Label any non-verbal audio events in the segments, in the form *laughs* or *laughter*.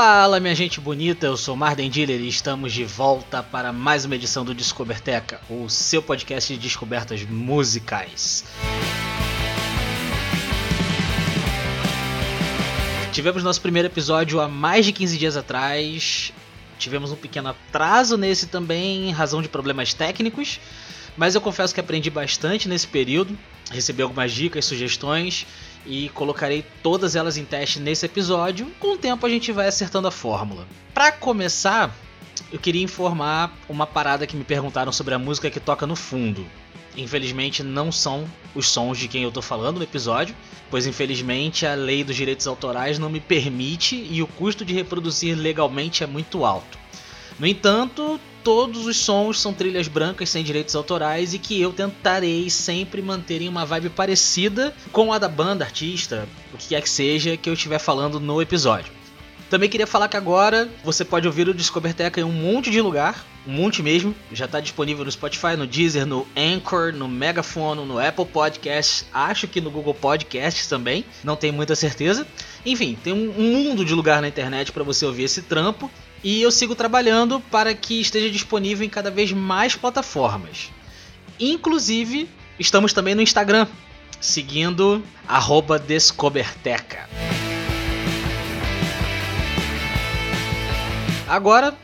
Fala, minha gente bonita, eu sou Marden Diller e estamos de volta para mais uma edição do Descoberteca, o seu podcast de descobertas musicais. Tivemos nosso primeiro episódio há mais de 15 dias atrás. Tivemos um pequeno atraso nesse também, em razão de problemas técnicos. Mas eu confesso que aprendi bastante nesse período. Recebi algumas dicas, sugestões e colocarei todas elas em teste nesse episódio. Com o tempo a gente vai acertando a fórmula. Para começar, eu queria informar uma parada que me perguntaram sobre a música que toca no fundo. Infelizmente não são os sons de quem eu tô falando no episódio, pois infelizmente a lei dos direitos autorais não me permite e o custo de reproduzir legalmente é muito alto. No entanto, todos os sons são trilhas brancas sem direitos autorais e que eu tentarei sempre manter em uma vibe parecida com a da banda, artista, o que quer que seja que eu estiver falando no episódio. Também queria falar que agora você pode ouvir o Descoberteca em um monte de lugar, um monte mesmo. Já está disponível no Spotify, no Deezer, no Anchor, no Megaphone, no Apple Podcasts, acho que no Google Podcasts também, não tenho muita certeza. Enfim, tem um mundo de lugar na internet para você ouvir esse trampo e eu sigo trabalhando para que esteja disponível em cada vez mais plataformas. Inclusive, estamos também no Instagram, seguindo Descoberteca. Agora,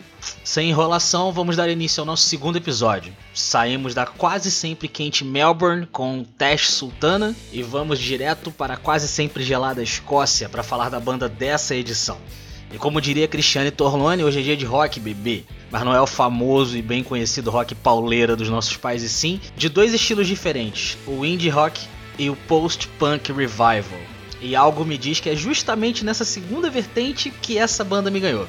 sem enrolação, vamos dar início ao nosso segundo episódio. Saímos da quase sempre quente Melbourne com Tash Sultana e vamos direto para a quase sempre gelada Escócia para falar da banda dessa edição. E como diria Cristiane Torlone, hoje é dia de rock, bebê. Mas não é o famoso e bem conhecido rock pauleira dos nossos pais, e sim de dois estilos diferentes: o indie rock e o post-punk revival. E algo me diz que é justamente nessa segunda vertente que essa banda me ganhou.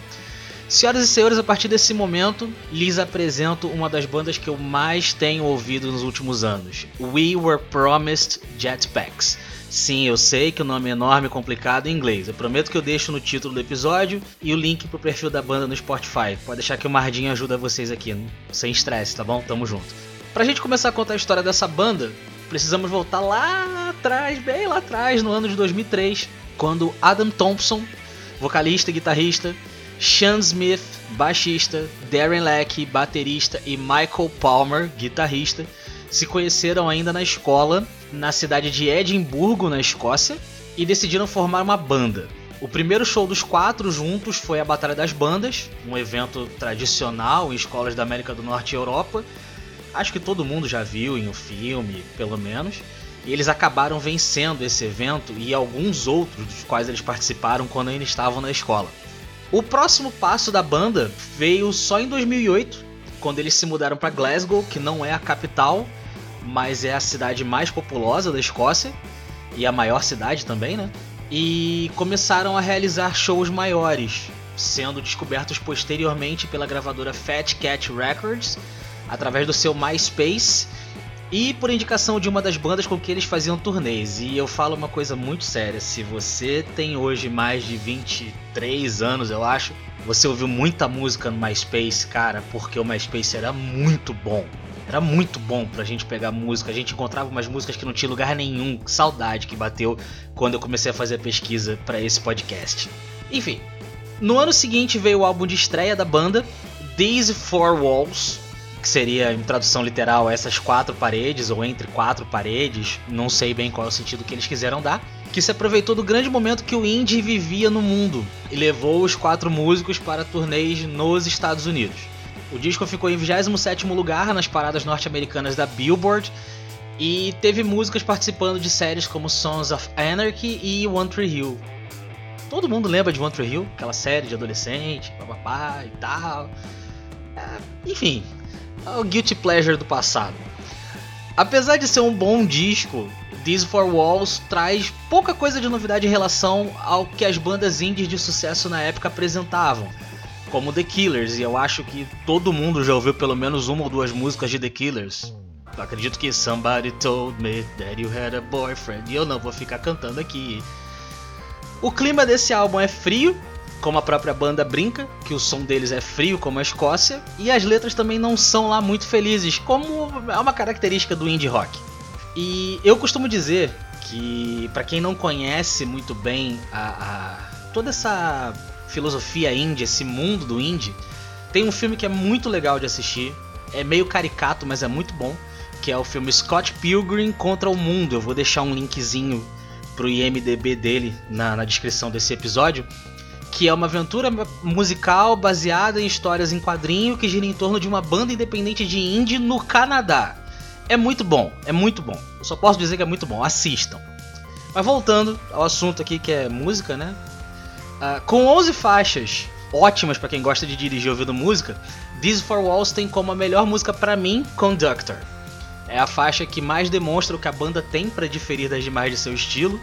Senhoras e senhores, a partir desse momento, lhes apresento uma das bandas que eu mais tenho ouvido nos últimos anos: We Were Promised Jetpacks. Sim, eu sei que o nome é enorme e complicado em inglês. Eu prometo que eu deixo no título do episódio e o link pro perfil da banda no Spotify. Pode deixar que o Mardinho ajuda vocês aqui, sem estresse, tá bom? Tamo junto. Pra gente começar a contar a história dessa banda, precisamos voltar lá atrás, bem lá atrás, no ano de 2003, quando Adam Thompson, vocalista e guitarrista, Sean Smith, baixista, Darren Leck, baterista e Michael Palmer, guitarrista, se conheceram ainda na escola, na cidade de Edimburgo, na Escócia, e decidiram formar uma banda. O primeiro show dos quatro juntos foi a Batalha das Bandas, um evento tradicional em escolas da América do Norte e Europa. Acho que todo mundo já viu em um filme, pelo menos. E eles acabaram vencendo esse evento e alguns outros dos quais eles participaram quando ainda estavam na escola. O próximo passo da banda veio só em 2008, quando eles se mudaram para Glasgow, que não é a capital, mas é a cidade mais populosa da Escócia e a maior cidade também, né? E começaram a realizar shows maiores, sendo descobertos posteriormente pela gravadora Fat Cat Records através do seu MySpace e por indicação de uma das bandas com que eles faziam turnês. E eu falo uma coisa muito séria: se você tem hoje mais de 23 anos, eu acho, você ouviu muita música no MySpace, cara, porque o MySpace era muito bom. Era muito bom pra gente pegar música. A gente encontrava umas músicas que não tinha lugar nenhum. Saudade que bateu quando eu comecei a fazer a pesquisa para esse podcast. Enfim, no ano seguinte veio o álbum de estreia da banda, These Four Walls, que seria em tradução literal essas quatro paredes ou entre quatro paredes, não sei bem qual é o sentido que eles quiseram dar, que se aproveitou do grande momento que o indie vivia no mundo e levou os quatro músicos para turnês nos Estados Unidos. O disco ficou em 27º lugar nas paradas norte-americanas da Billboard e teve músicas participando de séries como Sons of Anarchy e One Tree Hill. Todo mundo lembra de One Tree Hill, aquela série de adolescente, papapá e tal. É, enfim, o guilty pleasure do passado. Apesar de ser um bom disco, These Four Walls traz pouca coisa de novidade em relação ao que as bandas indies de sucesso na época apresentavam, como The Killers, e eu acho que todo mundo já ouviu pelo menos uma ou duas músicas de The Killers. Eu acredito que Somebody Told Me That You Had a Boyfriend, e eu não vou ficar cantando aqui. O clima desse álbum é frio, como a própria banda brinca, que o som deles é frio como a Escócia, e as letras também não são lá muito felizes, como é uma característica do indie rock. E eu costumo dizer que para quem não conhece muito bem a, a, toda essa filosofia indie, esse mundo do indie, tem um filme que é muito legal de assistir. É meio caricato, mas é muito bom. Que é o filme Scott Pilgrim contra o Mundo. Eu vou deixar um linkzinho pro IMDB dele na, na descrição desse episódio. Que é uma aventura musical baseada em histórias em quadrinho que gira em torno de uma banda independente de indie no Canadá. É muito bom, é muito bom. Eu só posso dizer que é muito bom, assistam. Mas voltando ao assunto aqui que é música, né? Uh, com 11 faixas ótimas para quem gosta de dirigir ouvindo música, This For Walls tem como a melhor música para mim Conductor. É a faixa que mais demonstra o que a banda tem para diferir das demais de seu estilo,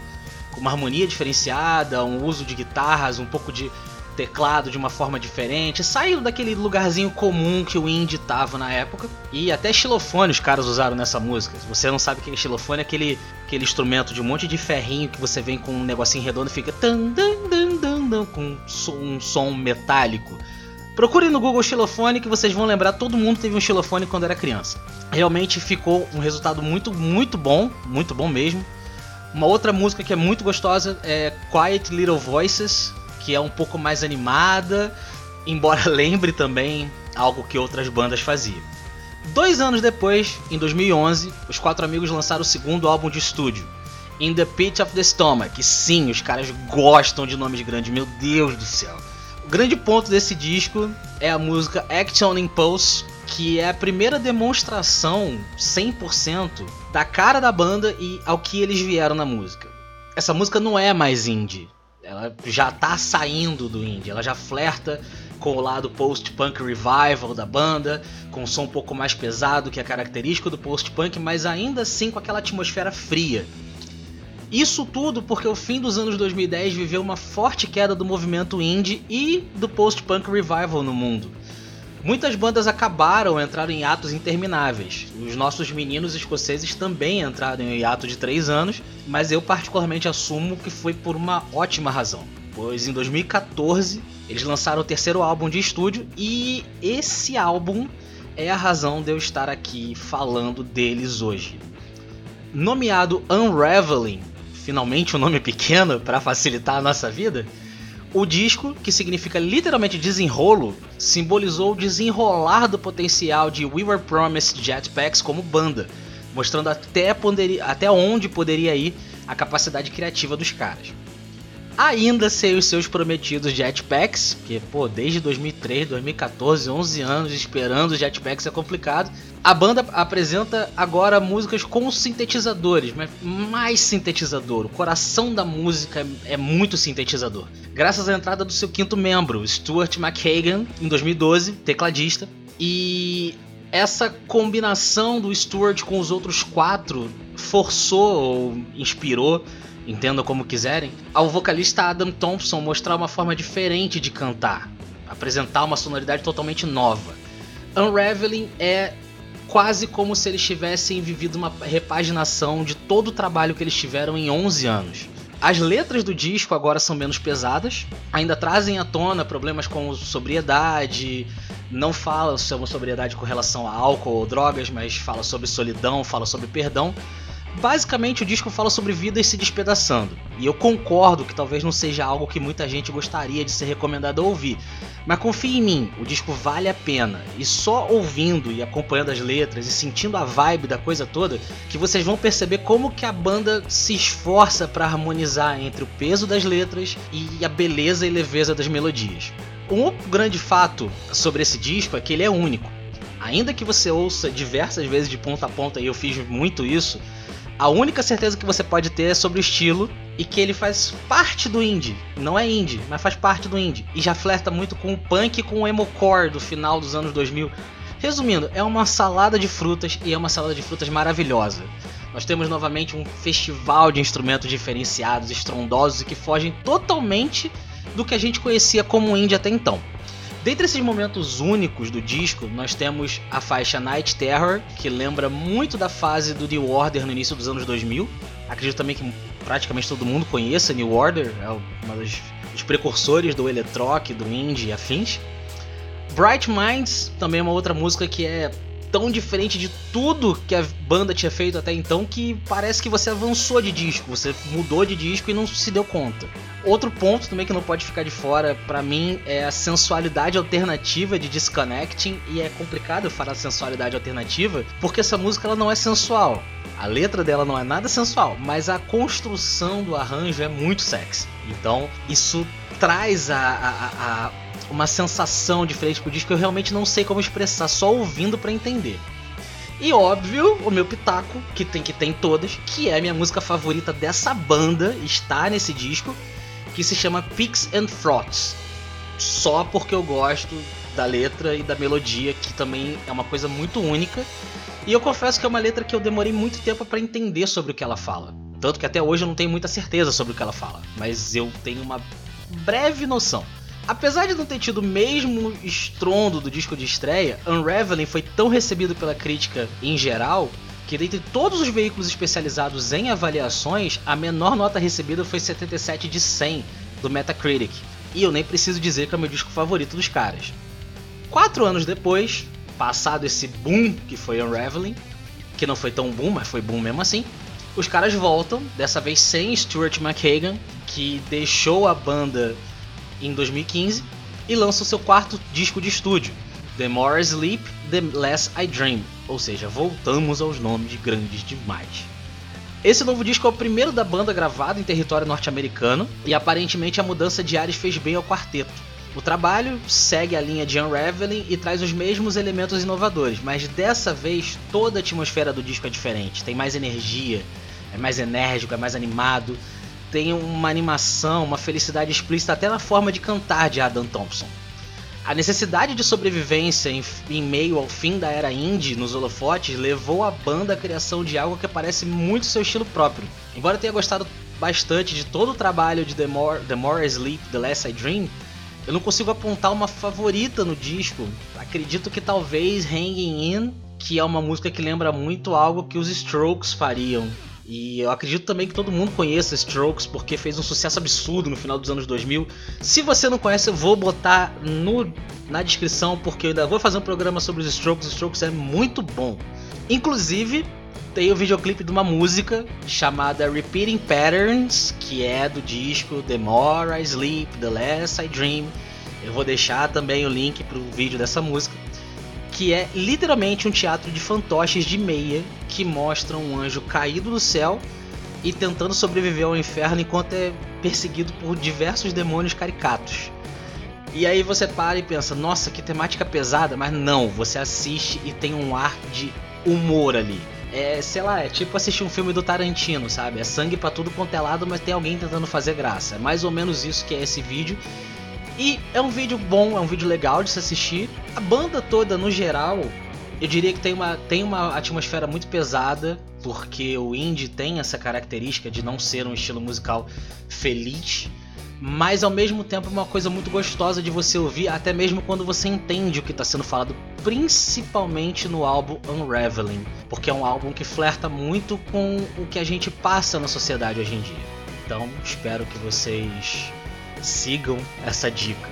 com uma harmonia diferenciada, um uso de guitarras, um pouco de teclado de uma forma diferente, saindo daquele lugarzinho comum que o indie tava na época. E até xilofone os caras usaram nessa música. Se você não sabe o que é xilofone, é aquele, aquele instrumento de um monte de ferrinho que você vem com um negocinho redondo e fica tan, dan, dan, com um som metálico. Procurem no Google xilofone que vocês vão lembrar, todo mundo teve um xilofone quando era criança. Realmente ficou um resultado muito, muito bom, muito bom mesmo. Uma outra música que é muito gostosa é Quiet Little Voices, que é um pouco mais animada, embora *laughs* lembre também algo que outras bandas faziam. Dois anos depois, em 2011, os quatro amigos lançaram o segundo álbum de estúdio, In the Pit of the Stomach. Sim, os caras gostam de nomes grandes, meu Deus do céu. O grande ponto desse disco é a música Action Impulse, que é a primeira demonstração 100% da cara da banda e ao que eles vieram na música. Essa música não é mais indie, ela já tá saindo do indie, ela já flerta com o lado post-punk revival da banda, com um som um pouco mais pesado que é característico do post-punk, mas ainda assim com aquela atmosfera fria. Isso tudo porque o fim dos anos 2010 viveu uma forte queda do movimento indie e do post-punk revival no mundo. Muitas bandas acabaram entraram em atos intermináveis. Os nossos meninos escoceses também entraram em hiato de 3 anos, mas eu particularmente assumo que foi por uma ótima razão. Pois em 2014 eles lançaram o terceiro álbum de estúdio e esse álbum é a razão de eu estar aqui falando deles hoje. Nomeado Unraveling, finalmente um nome pequeno para facilitar a nossa vida, o disco, que significa literalmente desenrolo, simbolizou o desenrolar do potencial de We Were Promised Jetpacks como banda, mostrando até, até onde poderia ir a capacidade criativa dos caras. Ainda sem os seus prometidos jetpacks, que pô, desde 2003, 2014, 11 anos esperando os jetpacks é complicado, a banda apresenta agora músicas com sintetizadores, mas mais sintetizador. O coração da música é muito sintetizador. Graças à entrada do seu quinto membro, Stuart McKagan, em 2012, tecladista. E essa combinação do Stuart com os outros quatro forçou ou inspirou, entenda como quiserem, ao vocalista Adam Thompson mostrar uma forma diferente de cantar, apresentar uma sonoridade totalmente nova. Unraveling é quase como se eles tivessem vivido uma repaginação de todo o trabalho que eles tiveram em 11 anos. As letras do disco agora são menos pesadas, ainda trazem à tona problemas com sobriedade, não fala sobre sobriedade com relação a álcool ou drogas, mas fala sobre solidão, fala sobre perdão, Basicamente, o disco fala sobre vidas se despedaçando. E eu concordo que talvez não seja algo que muita gente gostaria de ser recomendado a ouvir. Mas confie em mim, o disco vale a pena. E só ouvindo e acompanhando as letras e sentindo a vibe da coisa toda, que vocês vão perceber como que a banda se esforça para harmonizar entre o peso das letras e a beleza e leveza das melodias. Um outro grande fato sobre esse disco é que ele é único. Ainda que você ouça diversas vezes de ponta a ponta, e eu fiz muito isso, a única certeza que você pode ter é sobre o estilo e que ele faz parte do indie. Não é indie, mas faz parte do indie. E já flerta muito com o punk e com o emocore do final dos anos 2000. Resumindo, é uma salada de frutas e é uma salada de frutas maravilhosa. Nós temos novamente um festival de instrumentos diferenciados, estrondosos e que fogem totalmente do que a gente conhecia como indie até então. Dentre esses momentos únicos do disco, nós temos a faixa Night Terror, que lembra muito da fase do New Order no início dos anos 2000. Acredito também que praticamente todo mundo conheça New Order, é um dos, dos precursores do electroc, do indie e afins. Bright Minds também é uma outra música que é tão diferente de tudo que a banda tinha feito até então que parece que você avançou de disco, você mudou de disco e não se deu conta. Outro ponto também que não pode ficar de fora para mim é a sensualidade alternativa de Disconnecting e é complicado falar sensualidade alternativa porque essa música ela não é sensual. A letra dela não é nada sensual, mas a construção do arranjo é muito sexy. Então isso traz a, a, a uma sensação diferente pro disco que eu realmente não sei como expressar, só ouvindo para entender. E óbvio, o meu pitaco, que tem que tem todas, que é a minha música favorita dessa banda, está nesse disco, que se chama Picks and Frots. Só porque eu gosto da letra e da melodia, que também é uma coisa muito única. E eu confesso que é uma letra que eu demorei muito tempo para entender sobre o que ela fala. Tanto que até hoje eu não tenho muita certeza sobre o que ela fala, mas eu tenho uma breve noção. Apesar de não ter tido o mesmo estrondo do disco de estreia, Unraveling foi tão recebido pela crítica em geral que dentre todos os veículos especializados em avaliações, a menor nota recebida foi 77 de 100 do Metacritic. E eu nem preciso dizer que é o meu disco favorito dos caras. Quatro anos depois, passado esse boom que foi Unraveling, que não foi tão boom, mas foi boom mesmo assim, os caras voltam, dessa vez sem Stuart McKagan, que deixou a banda em 2015 e lança o seu quarto disco de estúdio, The More I Sleep, The Less I Dream, ou seja, voltamos aos nomes grandes demais. Esse novo disco é o primeiro da banda gravado em território norte-americano e aparentemente a mudança de ares fez bem ao quarteto. O trabalho segue a linha de Unraveling e traz os mesmos elementos inovadores, mas dessa vez toda a atmosfera do disco é diferente, tem mais energia, é mais enérgico, é mais animado, tem uma animação, uma felicidade explícita até na forma de cantar de Adam Thompson. A necessidade de sobrevivência em, em, meio ao fim da era indie nos holofotes levou a banda à criação de algo que parece muito seu estilo próprio. Embora eu tenha gostado bastante de todo o trabalho de The More, The More I Sleep, The Less I Dream, eu não consigo apontar uma favorita no disco. Acredito que talvez Hanging In, que é uma música que lembra muito algo que os Strokes fariam e eu acredito também que todo mundo conheça Strokes porque fez um sucesso absurdo no final dos anos 2000. Se você não conhece, eu vou botar no, na descrição porque eu ainda vou fazer um programa sobre os Strokes. Strokes é muito bom. Inclusive, tem o videoclipe de uma música chamada Repeating Patterns, que é do disco The More I Sleep, The Less I Dream. Eu vou deixar também o link para o vídeo dessa música que é literalmente um teatro de fantoches de meia que mostra um anjo caído do céu e tentando sobreviver ao inferno enquanto é perseguido por diversos demônios caricatos. E aí você para e pensa, nossa, que temática pesada, mas não, você assiste e tem um ar de humor ali. É, sei lá, é tipo assistir um filme do Tarantino, sabe? É sangue para tudo quanto é lado, mas tem alguém tentando fazer graça. É mais ou menos isso que é esse vídeo. E é um vídeo bom, é um vídeo legal de se assistir. A banda toda, no geral, eu diria que tem uma, tem uma atmosfera muito pesada, porque o indie tem essa característica de não ser um estilo musical feliz, mas ao mesmo tempo é uma coisa muito gostosa de você ouvir, até mesmo quando você entende o que está sendo falado, principalmente no álbum Unraveling, porque é um álbum que flerta muito com o que a gente passa na sociedade hoje em dia. Então, espero que vocês sigam essa dica.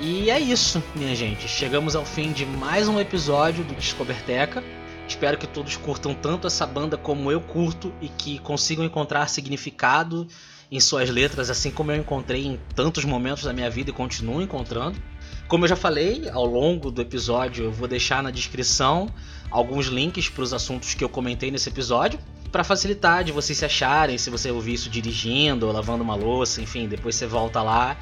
E é isso, minha gente. Chegamos ao fim de mais um episódio do Descoberteca. Espero que todos curtam tanto essa banda como eu curto e que consigam encontrar significado em suas letras, assim como eu encontrei em tantos momentos da minha vida e continuo encontrando. Como eu já falei ao longo do episódio, eu vou deixar na descrição alguns links para os assuntos que eu comentei nesse episódio para facilitar de vocês se acharem, se você ouvir isso dirigindo ou lavando uma louça, enfim, depois você volta lá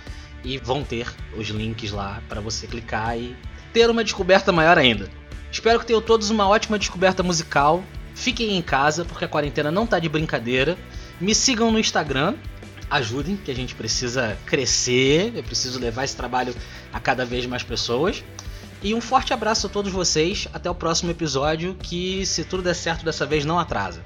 e vão ter os links lá para você clicar e ter uma descoberta maior ainda. Espero que tenham todos uma ótima descoberta musical. Fiquem em casa porque a quarentena não tá de brincadeira. Me sigam no Instagram, ajudem que a gente precisa crescer, eu preciso levar esse trabalho a cada vez mais pessoas. E um forte abraço a todos vocês, até o próximo episódio que se tudo der certo dessa vez não atrasa.